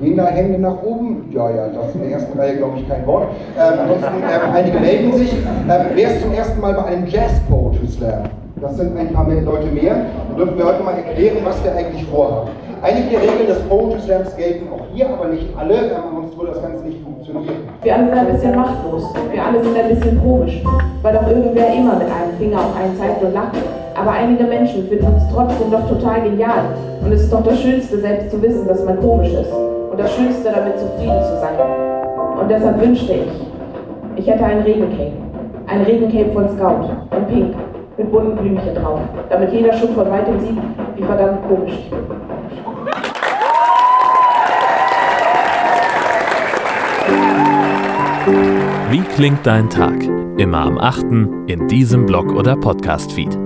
Gehen da Hände nach oben? Ja, ja, das ist in der ersten Reihe, glaube ich, kein Wort. Ähm, ansonsten, ähm, einige melden sich. Ähm, wer ist zum ersten Mal bei einem Jazz Poetry Slam? Das sind ein paar Leute mehr. Da dürfen wir heute mal erklären, was wir eigentlich vorhaben. Einige der Regeln des Poetry Slams gelten auch hier, aber nicht alle, ähm, sonst würde das Ganze nicht funktionieren. Wir alle sind ein bisschen machtlos. Wir alle sind ein bisschen komisch, weil doch irgendwer immer mit einem Finger auf einen zeigt und lacht. Aber einige Menschen finden uns trotzdem doch total genial. Und es ist doch das Schönste, selbst zu wissen, dass man komisch ist. Und das Schönste, damit zufrieden zu sein. Und deshalb wünschte ich, ich hätte einen Regencape. Ein Regencape von Scout. Und pink. Mit bunten Blümchen drauf. Damit jeder schon von weitem sieht, wie verdammt komisch ich bin. Wie klingt dein Tag? Immer am 8. in diesem Blog oder Podcast-Feed.